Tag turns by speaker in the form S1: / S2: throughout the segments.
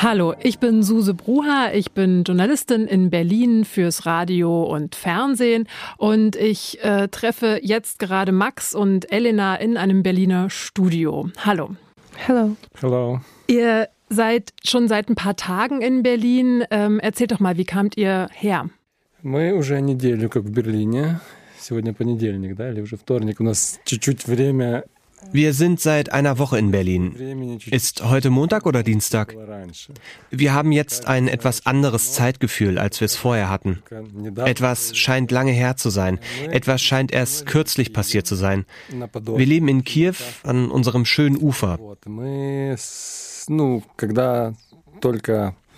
S1: Hallo, ich bin Suse Bruha, ich bin Journalistin in Berlin fürs Radio und Fernsehen und ich äh, treffe jetzt gerade Max und Elena in einem Berliner Studio. Hallo.
S2: Hallo.
S3: Hallo.
S1: Ihr seid schon seit ein paar Tagen in Berlin. Ähm, erzählt doch mal, wie kamt ihr her?
S3: Мы уже неделю как в Берлине. Сегодня понедельник, да, или уже вторник. У нас чуть-чуть время
S4: wir sind seit einer Woche in Berlin. Ist heute Montag oder Dienstag? Wir haben jetzt ein etwas anderes Zeitgefühl, als wir es vorher hatten. Etwas scheint lange her zu sein. Etwas scheint erst kürzlich passiert zu sein. Wir leben in Kiew an unserem schönen Ufer.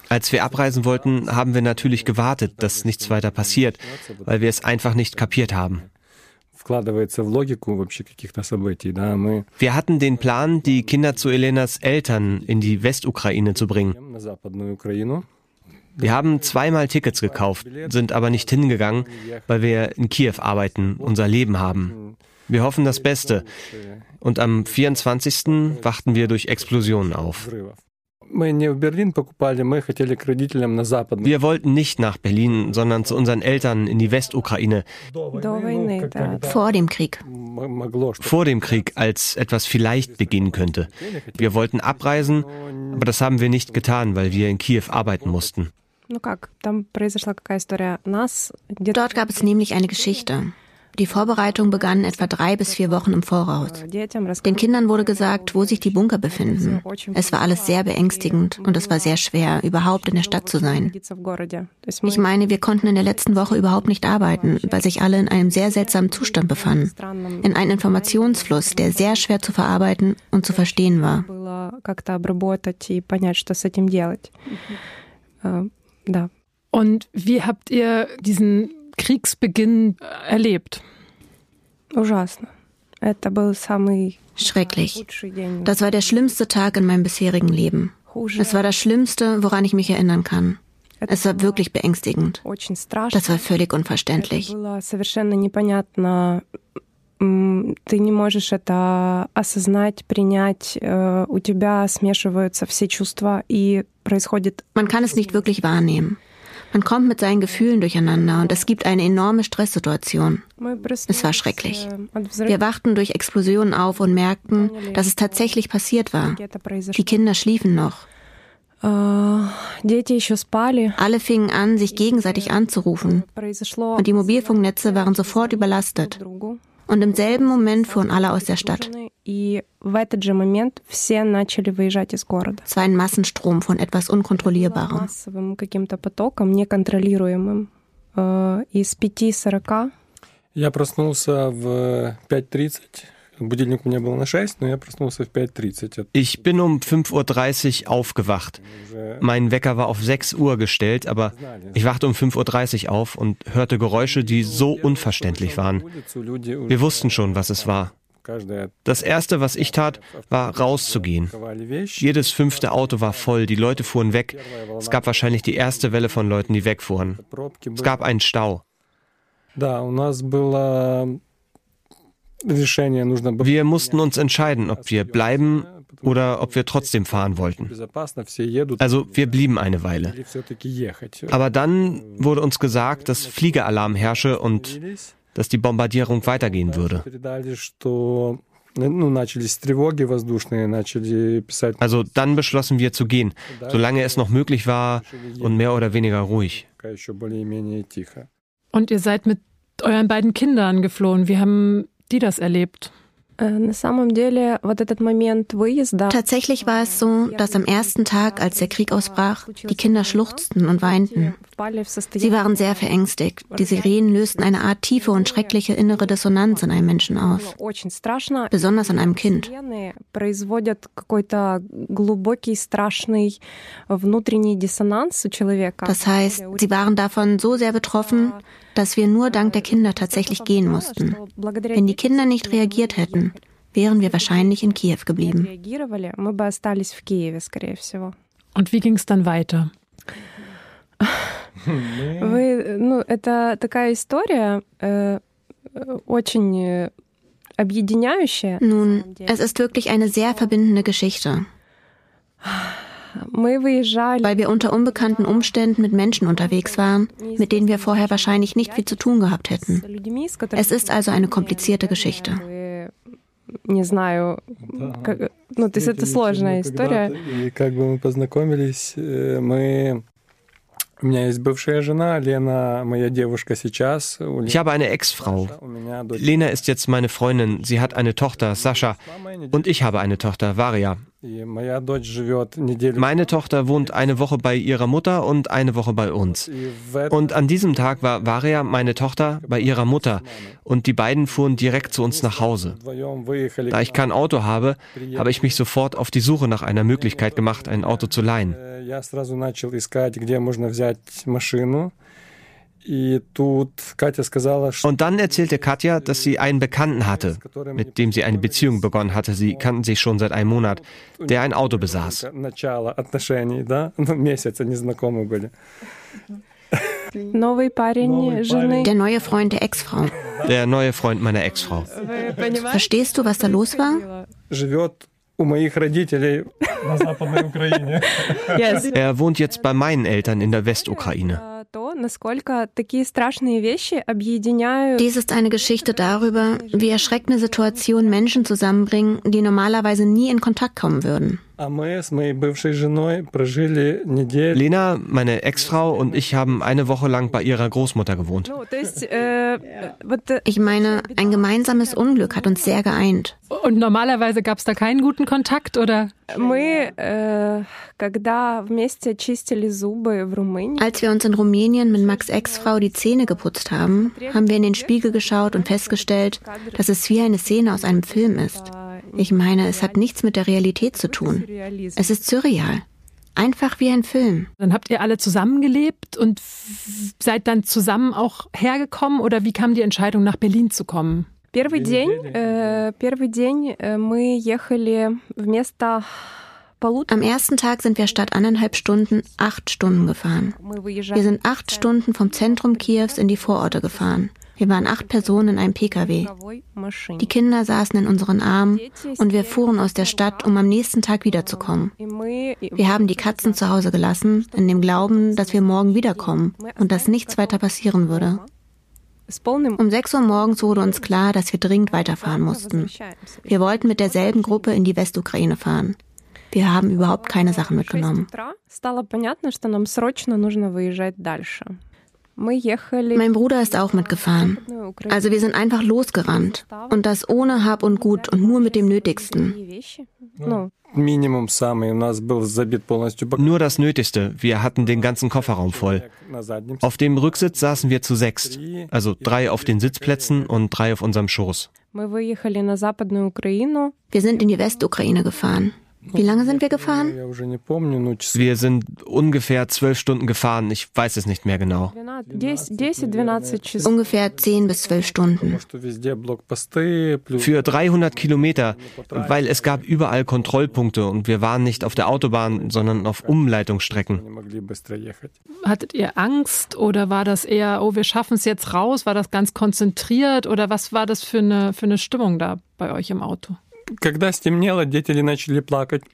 S4: Als wir abreisen wollten, haben wir natürlich gewartet, dass nichts weiter passiert, weil wir es einfach nicht kapiert haben. Wir hatten den Plan, die Kinder zu Elenas Eltern in die Westukraine zu bringen. Wir haben zweimal Tickets gekauft, sind aber nicht hingegangen, weil wir in Kiew arbeiten, unser Leben haben. Wir hoffen das Beste. Und am 24. wachten wir durch Explosionen auf. Wir wollten nicht nach Berlin, sondern zu unseren Eltern in die Westukraine.
S2: Vor dem Krieg.
S4: Vor dem Krieg, als etwas vielleicht beginnen könnte. Wir wollten abreisen, aber das haben wir nicht getan, weil wir in Kiew arbeiten mussten.
S2: Dort gab es nämlich eine Geschichte. Die Vorbereitung begann etwa drei bis vier Wochen im Voraus. Den Kindern wurde gesagt, wo sich die Bunker befinden. Es war alles sehr beängstigend und es war sehr schwer, überhaupt in der Stadt zu sein. Ich meine, wir konnten in der letzten Woche überhaupt nicht arbeiten, weil sich alle in einem sehr seltsamen Zustand befanden. In einem Informationsfluss, der sehr schwer zu verarbeiten und zu verstehen war.
S1: Und wie habt ihr diesen Kriegsbeginn erlebt?
S2: Schrecklich. Das war der schlimmste Tag in meinem bisherigen Leben. Es war das Schlimmste, woran ich mich erinnern kann. Es war wirklich beängstigend. Das war völlig unverständlich. ты не можешь это осознать, принять. У тебя смешиваются все чувства и происходит... Man kann es nicht wirklich wahrnehmen. Man kommt mit seinen Gefühlen durcheinander und es gibt eine enorme Stresssituation. Es war schrecklich. Wir wachten durch Explosionen auf und merkten, dass es tatsächlich passiert war. Die Kinder schliefen noch. Alle fingen an, sich gegenseitig anzurufen. Und die Mobilfunknetze waren sofort überlastet. Und im selben Moment fuhren alle aus der Stadt Es war ein Massenstrom von etwas Unkontrollierbarem.
S3: Я проснулся в 5.30. Будильник у меня был на 6, но я проснулся в 5.30.
S4: Ich bin um 5.30 Uhr aufgewacht. Mein Wecker war auf 6 Uhr gestellt, aber ich wachte um 5.30 Uhr auf und hörte Geräusche, die so unverständlich waren. Wir wussten schon, was es war. Das Erste, was ich tat, war rauszugehen. Jedes fünfte Auto war voll, die Leute fuhren weg. Es gab wahrscheinlich die erste Welle von Leuten, die wegfuhren. Es gab einen Stau. Wir mussten uns entscheiden, ob wir bleiben oder ob wir trotzdem fahren wollten. Also wir blieben eine Weile. Aber dann wurde uns gesagt, dass Fliegeralarm herrsche und dass die Bombardierung weitergehen würde. Also dann beschlossen wir zu gehen, solange es noch möglich war und mehr oder weniger ruhig.
S1: Und ihr seid mit euren beiden Kindern geflohen. Wie haben die das erlebt?
S2: Tatsächlich war es so, dass am ersten Tag, als der Krieg ausbrach, die Kinder schluchzten und weinten. Sie waren sehr verängstigt. Die Sirenen lösten eine Art tiefe und schreckliche innere Dissonanz in einem Menschen aus. Besonders an einem Kind. Das heißt, sie waren davon so sehr betroffen, dass wir nur dank der Kinder tatsächlich gehen mussten. Wenn die Kinder nicht reagiert hätten, wären wir wahrscheinlich in Kiew geblieben.
S1: Und wie ging es dann weiter?
S2: Вы, ну, это такая история э, очень объединяющая. Nun, es ist wirklich eine sehr verbindende Geschichte. Weil wir unter unbekannten Umständen mit Menschen unterwegs waren, mit denen wir vorher wahrscheinlich nicht viel zu tun gehabt hätten. Es ist also eine komplizierte Geschichte. Не знаю, как, ну, то есть это сложная история.
S3: И как бы мы познакомились, мы ich
S4: habe eine Ex-Frau. Lena ist jetzt meine Freundin. Sie hat eine Tochter, Sascha. Und ich habe eine Tochter, Varia. Meine Tochter wohnt eine Woche bei ihrer Mutter und eine Woche bei uns. Und an diesem Tag war Varia, meine Tochter, bei ihrer Mutter. Und die beiden fuhren direkt zu uns nach Hause. Da ich kein Auto habe, habe ich mich sofort auf die Suche nach einer Möglichkeit gemacht, ein Auto zu leihen. Und dann erzählte Katja, dass sie einen Bekannten hatte, mit dem sie eine Beziehung begonnen hatte. Sie kannten sich schon seit einem Monat, der ein Auto besaß.
S2: Der neue Freund der Ex-Frau.
S4: Der neue Freund meiner Ex-Frau.
S2: Verstehst du, was da los war?
S4: Er wohnt jetzt bei meinen Eltern in der Westukraine.
S2: Dies ist eine Geschichte darüber, wie erschreckende Situationen Menschen zusammenbringen, die normalerweise nie in Kontakt kommen würden.
S4: Lena, meine Ex-Frau und ich haben eine Woche lang bei ihrer Großmutter gewohnt.
S2: Ich meine, ein gemeinsames Unglück hat uns sehr geeint.
S1: Und normalerweise gab es da keinen guten Kontakt, oder?
S2: Als wir uns in Rumänien mit Max Ex-Frau die Zähne geputzt haben, haben wir in den Spiegel geschaut und festgestellt, dass es wie eine Szene aus einem Film ist. Ich meine, es hat nichts mit der Realität zu tun. Es ist surreal. Einfach wie ein Film.
S1: Dann habt ihr alle zusammengelebt und seid dann zusammen auch hergekommen oder wie kam die Entscheidung, nach Berlin zu kommen?
S2: Первый день, э, первый день э, мы ехали вместо am ersten Tag sind wir statt anderthalb Stunden acht Stunden gefahren. Wir sind acht Stunden vom Zentrum Kiews in die Vororte gefahren. Wir waren acht Personen in einem Pkw. Die Kinder saßen in unseren Armen und wir fuhren aus der Stadt, um am nächsten Tag wiederzukommen. Wir haben die Katzen zu Hause gelassen, in dem Glauben, dass wir morgen wiederkommen und dass nichts weiter passieren würde. Um 6 Uhr morgens wurde uns klar, dass wir dringend weiterfahren mussten. Wir wollten mit derselben Gruppe in die Westukraine fahren. Wir haben überhaupt keine Sachen mitgenommen. Mein Bruder ist auch mitgefahren. Also wir sind einfach losgerannt. Und das ohne Hab und Gut und nur mit dem Nötigsten.
S4: Nur das Nötigste. Wir hatten den ganzen Kofferraum voll. Auf dem Rücksitz saßen wir zu sechst. Also drei auf den Sitzplätzen und drei auf unserem Schoß.
S2: Wir sind in die Westukraine gefahren. Wie lange sind wir gefahren?
S4: Wir sind ungefähr zwölf Stunden gefahren. Ich weiß es nicht mehr genau.
S2: Ungefähr zehn bis zwölf Stunden.
S4: Für 300 Kilometer, weil es gab überall Kontrollpunkte und wir waren nicht auf der Autobahn, sondern auf Umleitungsstrecken.
S1: Hattet ihr Angst oder war das eher, oh, wir schaffen es jetzt raus? War das ganz konzentriert oder was war das für eine, für eine Stimmung da bei euch im Auto?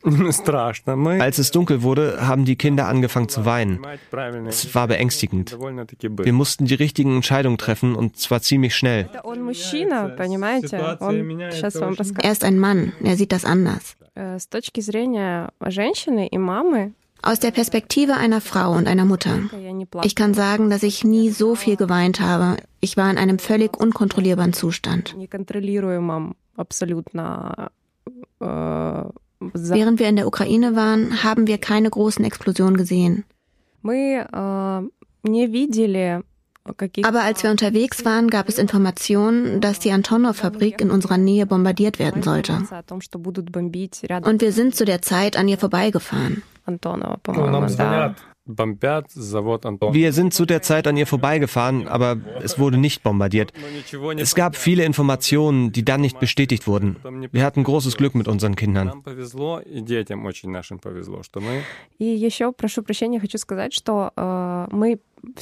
S4: Als es dunkel wurde, haben die Kinder angefangen zu weinen. Es war beängstigend. Wir mussten die richtigen Entscheidungen treffen und zwar ziemlich schnell.
S2: Er ist ein Mann, er sieht das anders. Aus der Perspektive einer Frau und einer Mutter. Ich kann sagen, dass ich nie so viel geweint habe. Ich war in einem völlig unkontrollierbaren Zustand. Während wir in der Ukraine waren, haben wir keine großen Explosionen gesehen. Aber als wir unterwegs waren, gab es Informationen, dass die Antonov-Fabrik in unserer Nähe bombardiert werden sollte. Und wir sind zu der Zeit an ihr vorbeigefahren.
S4: Wir sind zu der Zeit an ihr vorbeigefahren, aber es wurde nicht bombardiert. Es gab viele Informationen, die dann nicht bestätigt wurden. Wir hatten großes Glück mit unseren Kindern.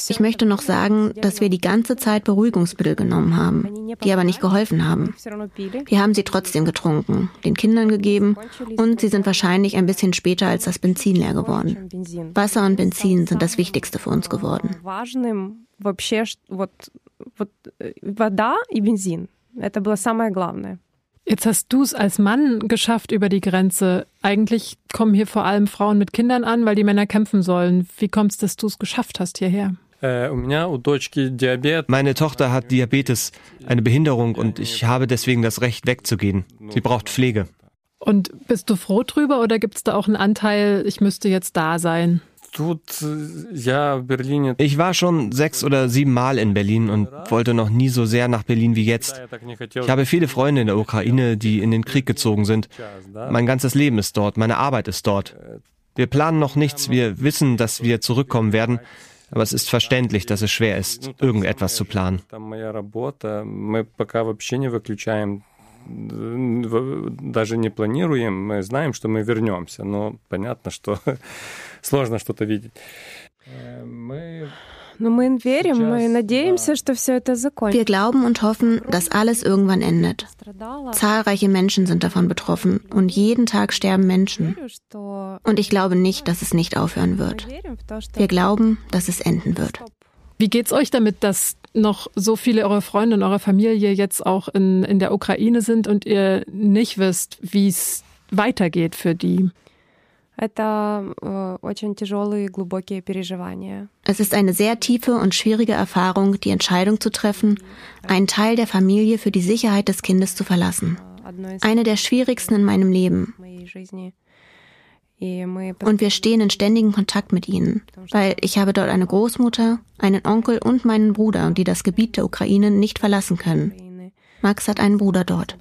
S2: Ich möchte noch sagen, dass wir die ganze Zeit Beruhigungsmittel genommen haben, die aber nicht geholfen haben. Wir haben sie trotzdem getrunken, den Kindern gegeben und sie sind wahrscheinlich ein bisschen später als das Benzin leer geworden. Wasser und Benzin sind das Wichtigste für uns geworden. Вода и бензин. Это было самое главное.
S1: Jetzt hast du es als Mann geschafft über die Grenze. Eigentlich kommen hier vor allem Frauen mit Kindern an, weil die Männer kämpfen sollen. Wie kommt es, dass du es geschafft hast hierher?
S4: Äh, Meine Tochter hat Diabetes, eine Behinderung, und ich habe deswegen das Recht wegzugehen. Sie braucht Pflege.
S1: Und bist du froh drüber oder gibt es da auch einen Anteil, ich müsste jetzt da sein?
S4: Ich war schon sechs oder sieben Mal in Berlin und wollte noch nie so sehr nach Berlin wie jetzt. Ich habe viele Freunde in der Ukraine, die in den Krieg gezogen sind. Mein ganzes Leben ist dort, meine Arbeit ist dort. Wir planen noch nichts, wir wissen, dass wir zurückkommen werden. Aber es ist verständlich, dass es schwer ist, irgendetwas zu planen
S3: даже не планируем, мы знаем, что мы вернемся, но понятно, что сложно что-то видеть.
S2: Мы wir glauben und hoffen, dass alles irgendwann endet. Zahlreiche Menschen sind davon betroffen und jeden Tag sterben Menschen. Und ich glaube nicht, dass es nicht aufhören wird. Wir glauben, dass es enden wird.
S1: Wie geht's euch damit, dass noch so viele eurer Freunde und eurer Familie jetzt auch in, in der Ukraine sind und ihr nicht wisst, wie es weitergeht für die?
S2: Es ist eine sehr tiefe und schwierige Erfahrung, die Entscheidung zu treffen, einen Teil der Familie für die Sicherheit des Kindes zu verlassen. Eine der schwierigsten in meinem Leben. Und wir stehen in ständigem Kontakt mit ihnen, weil ich habe dort eine Großmutter, einen Onkel und meinen Bruder, die das Gebiet der Ukraine nicht verlassen können. Max hat einen Bruder dort.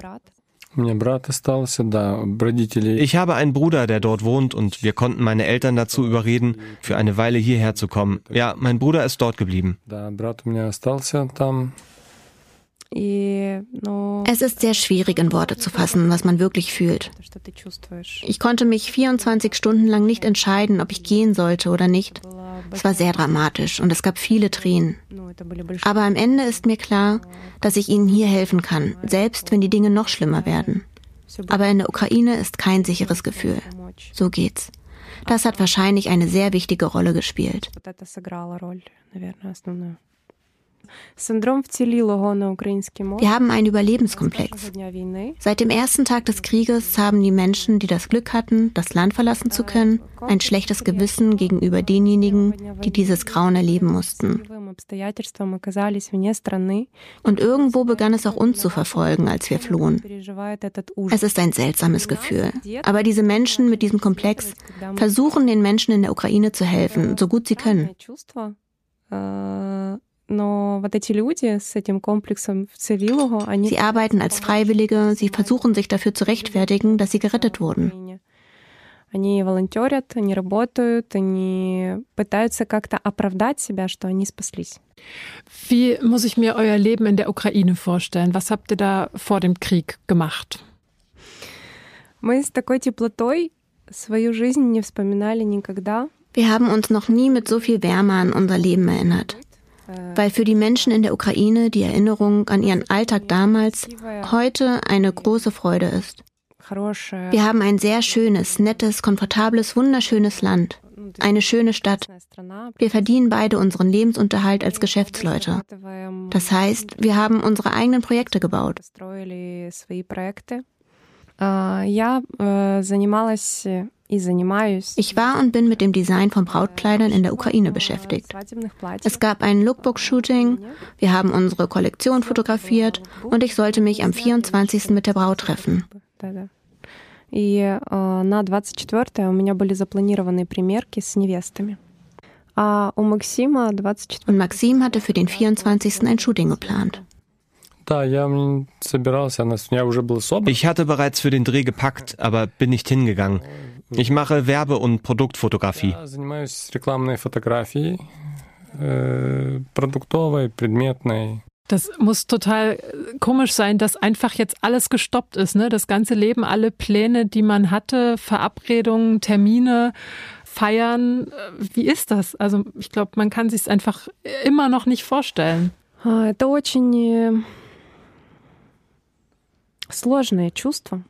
S4: Ich habe einen Bruder, der dort wohnt und wir konnten meine Eltern dazu überreden, für eine Weile hierher zu kommen. Ja, mein Bruder ist dort geblieben.
S2: Es ist sehr schwierig in Worte zu fassen, was man wirklich fühlt. Ich konnte mich 24 Stunden lang nicht entscheiden, ob ich gehen sollte oder nicht. Es war sehr dramatisch und es gab viele Tränen. Aber am Ende ist mir klar, dass ich ihnen hier helfen kann, selbst wenn die Dinge noch schlimmer werden. Aber in der Ukraine ist kein sicheres Gefühl. So geht's. Das hat wahrscheinlich eine sehr wichtige Rolle gespielt. Wir haben einen Überlebenskomplex. Seit dem ersten Tag des Krieges haben die Menschen, die das Glück hatten, das Land verlassen zu können, ein schlechtes Gewissen gegenüber denjenigen, die dieses Grauen erleben mussten. Und irgendwo begann es auch uns zu verfolgen, als wir flohen. Es ist ein seltsames Gefühl. Aber diese Menschen mit diesem Komplex versuchen den Menschen in der Ukraine zu helfen, so gut sie können. Sie arbeiten als Freiwillige, sie versuchen sich dafür zu rechtfertigen, dass sie gerettet wurden. Они волонтерят, они работают, они пытаются как-то оправдать себя, что они спаслись.
S1: Wie muss ich mir euer Leben in der Ukraine vorstellen? Was habt ihr da vor dem Krieg gemacht?
S2: Мы с такой теплотой свою жизнь не вспоминали никогда. Wir haben uns noch nie mit so viel Wärme an unser Leben erinnert weil für die Menschen in der Ukraine die Erinnerung an ihren Alltag damals heute eine große Freude ist. Wir haben ein sehr schönes, nettes, komfortables, wunderschönes Land. Eine schöne Stadt. Wir verdienen beide unseren Lebensunterhalt als Geschäftsleute. Das heißt, wir haben unsere eigenen Projekte gebaut. Я занималась ich war und bin mit dem Design von Brautkleidern in der Ukraine beschäftigt. Es gab ein Lookbook-Shooting, wir haben unsere Kollektion fotografiert und ich sollte mich am 24. mit der Braut treffen. И на 24 у меня были запланированы примерки с невестами. Und Maxim hatte für den 24. ein Shooting geplant.
S4: Ich hatte bereits für den Dreh gepackt, aber bin nicht hingegangen. Ich mache Werbe- und Produktfotografie.
S1: Das muss total komisch sein, dass einfach jetzt alles gestoppt ist, ne? Das ganze Leben, alle Pläne, die man hatte, Verabredungen, Termine, Feiern. Wie ist das? Also ich glaube, man kann sich es einfach immer noch nicht vorstellen. Это очень
S2: сложное чувство.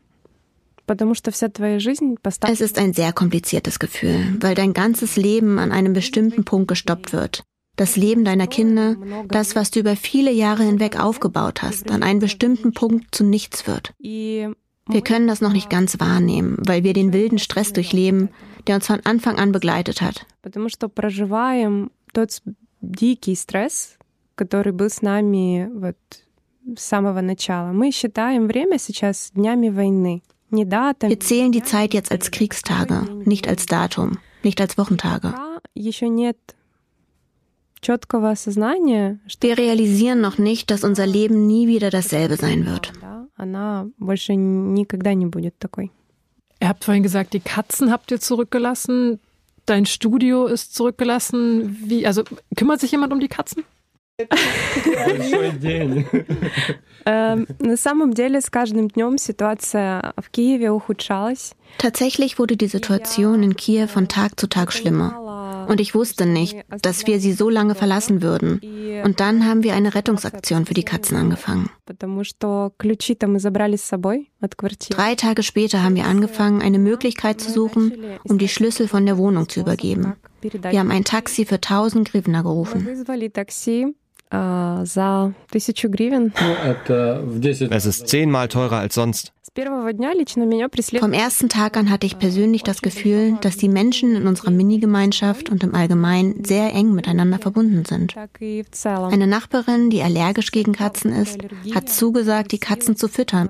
S2: Es ist ein sehr kompliziertes Gefühl, weil dein ganzes Leben an einem bestimmten Punkt gestoppt wird. Das Leben deiner Kinder, das, was du über viele Jahre hinweg aufgebaut hast, an einem bestimmten Punkt zu nichts wird. Wir können das noch nicht ganz wahrnehmen, weil wir den wilden Stress durchleben, der uns von Anfang an begleitet hat. который был с нами вот с самого начала. Мы считаем время сейчас днями войны. Wir zählen die Zeit jetzt als Kriegstage, nicht als Datum, nicht als Wochentage. Wir realisieren noch nicht, dass unser Leben nie wieder dasselbe sein wird.
S1: Ihr habt vorhin gesagt, die Katzen habt ihr zurückgelassen, dein Studio ist zurückgelassen. Wie, also kümmert sich jemand um die Katzen?
S2: На самом деле с каждым днем ситуация в Киеве ухудшалась. Tatsächlich wurde die Situation in Kiew von Tag zu Tag schlimmer. Und ich wusste nicht, dass wir sie so lange verlassen würden. Und dann haben wir eine Rettungsaktion für die Katzen angefangen. Drei Tage später haben wir angefangen, eine Möglichkeit zu suchen, um die Schlüssel von der Wohnung zu übergeben. Wir haben ein Taxi für 1000 Grivna gerufen
S4: за тысячу гривен. Es ist zehnmal teurer als sonst.
S2: Vom ersten Tag an hatte ich persönlich das Gefühl, dass die Menschen in unserer Mini-Gemeinschaft und im Allgemeinen sehr eng miteinander verbunden sind. Eine Nachbarin, die allergisch gegen Katzen ist, hat zugesagt, die Katzen zu füttern.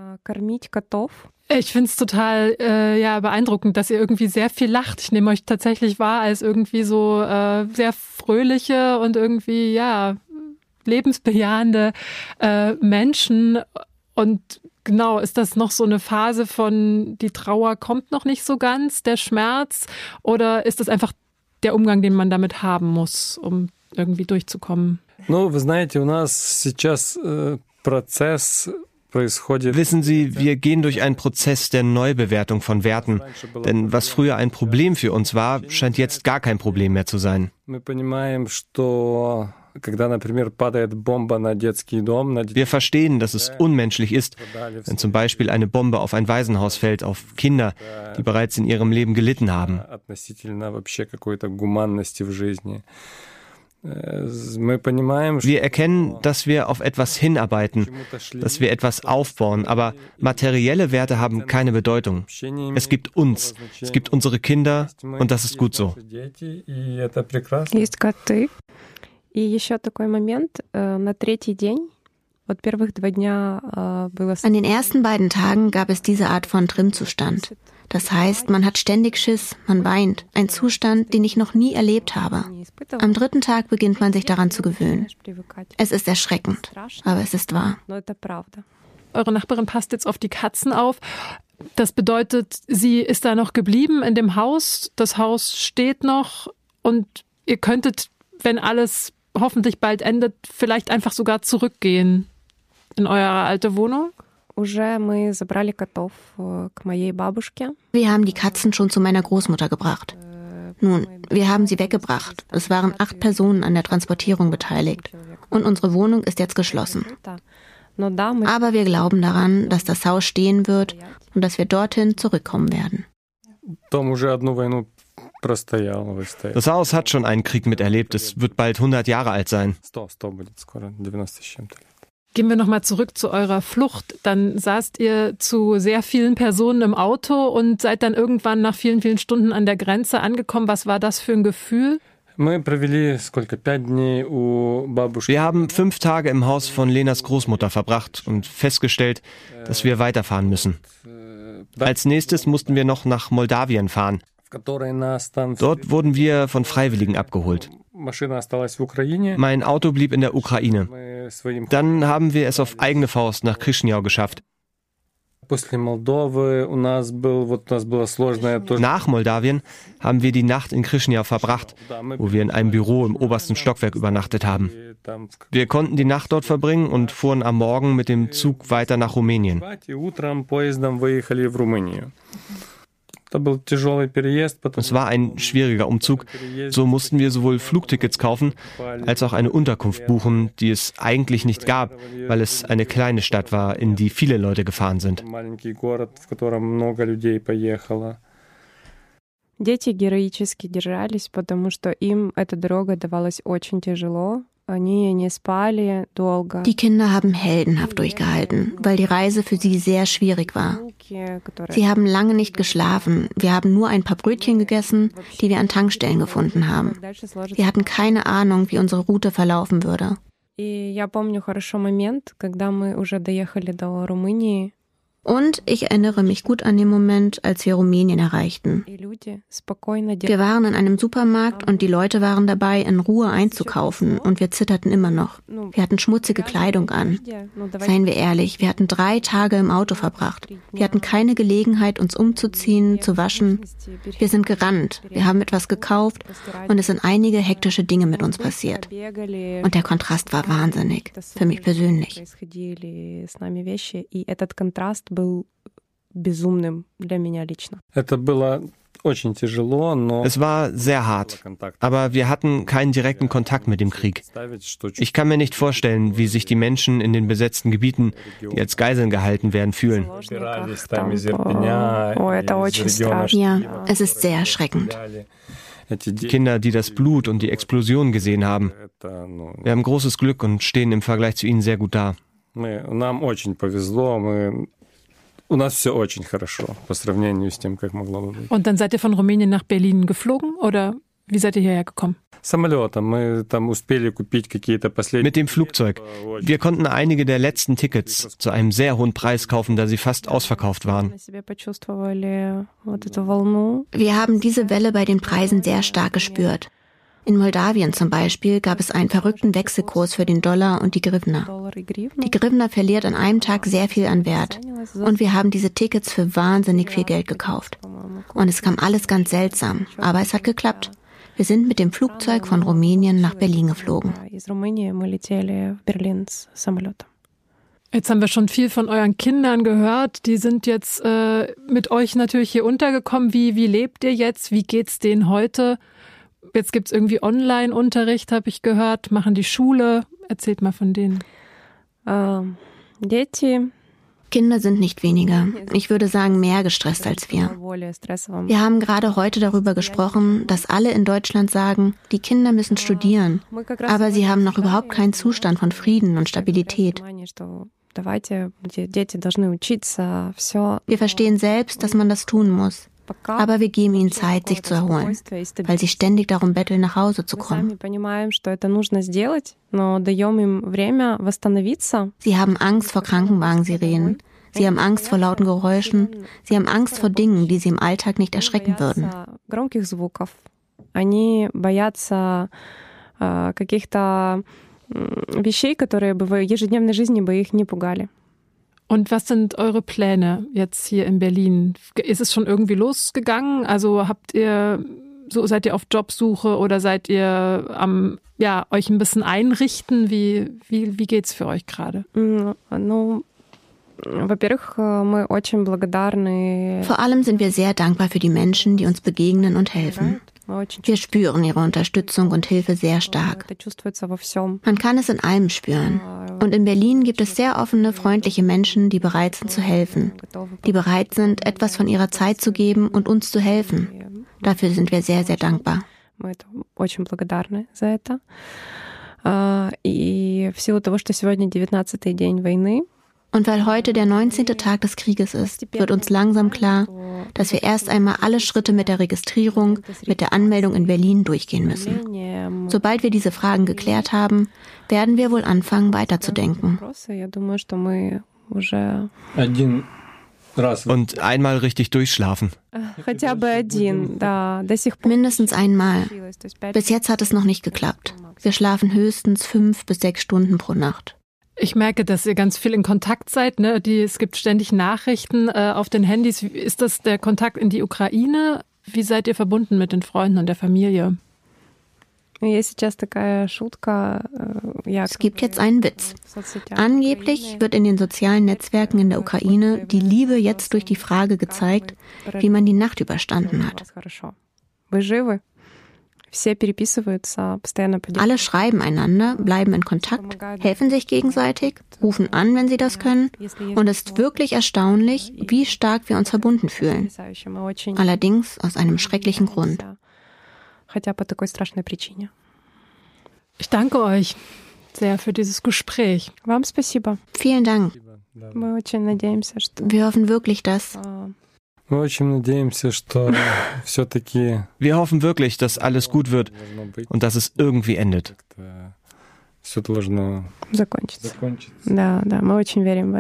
S1: Ich finde es total äh, ja, beeindruckend, dass ihr irgendwie sehr viel lacht. Ich nehme euch tatsächlich wahr als irgendwie so äh, sehr fröhliche und irgendwie, ja, lebensbejahende äh, Menschen. Und genau, ist das noch so eine Phase von, die Trauer kommt noch nicht so ganz, der Schmerz? Oder ist das einfach der Umgang, den man damit haben muss, um irgendwie durchzukommen?
S3: Ну, вы знаете, у нас сейчас э, процесс
S4: Wissen Sie, wir gehen durch einen Prozess der Neubewertung von Werten. Denn was früher ein Problem für uns war, scheint jetzt gar kein Problem mehr zu sein. Wir verstehen, dass es unmenschlich ist, wenn zum Beispiel eine Bombe auf ein Waisenhaus fällt, auf Kinder, die bereits in ihrem Leben gelitten haben. Wir erkennen, dass wir auf etwas hinarbeiten, dass wir etwas aufbauen, aber materielle Werte haben keine Bedeutung. Es gibt uns, es gibt unsere Kinder und das ist gut so.
S2: И еще такой момент, э, на третий день An den ersten beiden Tagen gab es diese Art von Trimzustand. Das heißt, man hat ständig Schiss, man weint, ein Zustand, den ich noch nie erlebt habe. Am dritten Tag beginnt man sich daran zu gewöhnen. Es ist erschreckend, aber es ist wahr.
S1: Eure Nachbarin passt jetzt auf die Katzen auf. Das bedeutet, sie ist da noch geblieben in dem Haus, das Haus steht noch und ihr könntet, wenn alles hoffentlich bald endet, vielleicht einfach sogar zurückgehen in eure alte Wohnung?
S2: Э, wir haben die Katzen schon zu meiner Großmutter gebracht. Nun, wir haben sie weggebracht. Es waren acht Personen an der Transportierung beteiligt. Und unsere Wohnung ist jetzt geschlossen. Aber wir glauben daran, dass das Haus stehen wird und dass wir dorthin zurückkommen werden.
S4: Das Haus hat schon einen Krieg miterlebt. Es wird bald 100 Jahre alt sein.
S1: Gehen wir nochmal zurück zu eurer Flucht. Dann saßt ihr zu sehr vielen Personen im Auto und seid dann irgendwann nach vielen, vielen Stunden an der Grenze angekommen. Was war das für ein Gefühl?
S4: Wir haben fünf Tage im Haus von Lenas Großmutter verbracht und festgestellt, dass wir weiterfahren müssen. Als nächstes mussten wir noch nach Moldawien fahren. Dort wurden wir von Freiwilligen abgeholt. Mein Auto blieb in der Ukraine. Dann haben wir es auf eigene Faust nach Chisinau geschafft. Nach Moldawien haben wir die Nacht in Chisinau verbracht, wo wir in einem Büro im obersten Stockwerk übernachtet haben. Wir konnten die Nacht dort verbringen und fuhren am Morgen mit dem Zug weiter nach Rumänien. Es war ein schwieriger Umzug. So mussten wir sowohl Flugtickets kaufen, als auch eine Unterkunft buchen, die es eigentlich nicht gab, weil es eine kleine Stadt war, in die viele Leute gefahren sind.
S2: Дети героически держались, потому что им эта дорога давалась очень тяжело. Die Kinder haben heldenhaft durchgehalten, weil die Reise für sie sehr schwierig war. Sie haben lange nicht geschlafen. Wir haben nur ein paar Brötchen gegessen, die wir an Tankstellen gefunden haben. Wir hatten keine Ahnung, wie unsere Route verlaufen würde. И я помню хорошо момент, когда мы уже доехали до Румынии. und ich erinnere mich gut an den Moment, als wir Rumänien erreichten. Wir waren in einem Supermarkt und die Leute waren dabei, in Ruhe einzukaufen und wir zitterten immer noch. Wir hatten schmutzige Kleidung an. Seien wir ehrlich, wir hatten drei Tage im Auto verbracht. Wir hatten keine Gelegenheit, uns umzuziehen, zu waschen. Wir sind gerannt, wir haben etwas gekauft und es sind einige hektische Dinge mit uns passiert. Und der Kontrast war wahnsinnig, für mich persönlich был безумным для меня лично.
S3: Это было
S4: es war sehr hart, aber wir hatten keinen direkten Kontakt mit dem Krieg. Ich kann mir nicht vorstellen, wie sich die Menschen in den besetzten Gebieten, die als Geiseln gehalten werden, fühlen.
S2: Ja, es ist sehr erschreckend.
S4: Die Kinder, die das Blut und die Explosion gesehen haben. Wir haben großes Glück und stehen im Vergleich zu ihnen sehr gut da.
S3: У нас все очень хорошо по сравнению с тем, как могло бы быть.
S1: Und dann seid ihr von Rumänien nach Berlin geflogen oder wie seid ihr hierher gekommen?
S4: Mit dem Flugzeug. Wir konnten einige der letzten Tickets zu einem sehr hohen Preis kaufen, da sie fast ausverkauft waren.
S2: Wir haben diese Welle bei den Preisen sehr stark gespürt. In Moldawien zum Beispiel gab es einen verrückten Wechselkurs für den Dollar und die Grivna. Die Grivna verliert an einem Tag sehr viel an Wert. Und wir haben diese Tickets für wahnsinnig viel Geld gekauft. Und es kam alles ganz seltsam, aber es hat geklappt. Wir sind mit dem Flugzeug von Rumänien nach Berlin geflogen. Jetzt
S1: haben wir schon viel von euren Kindern gehört. Die sind jetzt äh, mit euch natürlich hier untergekommen. Wie, wie lebt ihr jetzt? Wie geht's denen heute? Jetzt gibt es irgendwie Online-Unterricht, habe ich gehört, machen die Schule. Erzählt mal von denen.
S2: Ähm, Kinder sind nicht weniger. Ich würde sagen, mehr gestresst als wir. Wir haben gerade heute darüber gesprochen, dass alle in Deutschland sagen, die Kinder müssen studieren, aber sie haben noch überhaupt keinen Zustand von Frieden und Stabilität. Wir verstehen selbst, dass man das tun muss. Aber wir geben ihnen Zeit, sich zu erholen, weil sie ständig darum betteln, nach Hause zu kommen. Sie haben Angst vor Krankenwagensirenen. Sie haben Angst vor lauten Geräuschen. Sie haben Angst vor Dingen, die sie im Alltag nicht erschrecken würden. Они боятся каких-то вещей, которые бы в ежедневной жизни бы их не пугали.
S1: Und was sind eure Pläne jetzt hier in Berlin? Ist es schon irgendwie losgegangen? Also habt ihr, so seid ihr auf Jobsuche oder seid ihr am, ja, euch ein bisschen einrichten? Wie, wie, wie geht's für euch gerade? Vor
S2: allem sind wir sehr dankbar für die Menschen, die uns begegnen und helfen. Wir spüren ihre Unterstützung und Hilfe sehr stark. Man kann es in allem spüren. Und in Berlin gibt es sehr offene, freundliche Menschen, die bereit sind zu helfen, die bereit sind, etwas von ihrer Zeit zu geben und uns zu helfen. Dafür sind wir sehr, sehr dankbar. И в силу того, что сегодня 19-й день войны, und weil heute der 19. Tag des Krieges ist, wird uns langsam klar, dass wir erst einmal alle Schritte mit der Registrierung, mit der Anmeldung in Berlin durchgehen müssen. Sobald wir diese Fragen geklärt haben, werden wir wohl anfangen weiterzudenken.
S4: Und einmal richtig durchschlafen.
S2: Mindestens einmal. Bis jetzt hat es noch nicht geklappt. Wir schlafen höchstens fünf bis sechs Stunden pro Nacht.
S1: Ich merke, dass ihr ganz viel in Kontakt seid. Ne? Die, es gibt ständig Nachrichten äh, auf den Handys. Ist das der Kontakt in die Ukraine? Wie seid ihr verbunden mit den Freunden und der Familie?
S2: Э, es gibt jetzt einen Witz. Angeblich wird in den sozialen Netzwerken in der Ukraine die Liebe jetzt durch die Frage gezeigt, wie man die Nacht überstanden hat. Alle schreiben einander, bleiben in Kontakt, helfen sich gegenseitig, rufen an, wenn sie das können. Und es ist wirklich erstaunlich, wie stark wir uns verbunden fühlen. Allerdings aus einem schrecklichen Grund.
S1: Ich danke euch sehr für dieses Gespräch.
S2: Vielen Dank. Wir hoffen wirklich, dass
S4: Wir hoffen wirklich, dass alles gut wird und dass es irgendwie endet.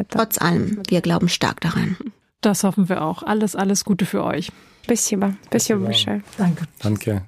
S2: Trotz allem, wir glauben stark daran.
S1: Das hoffen wir auch. Alles, alles Gute für euch.
S2: Спасибо. Спасибо большое.
S1: Danke.
S3: Danke.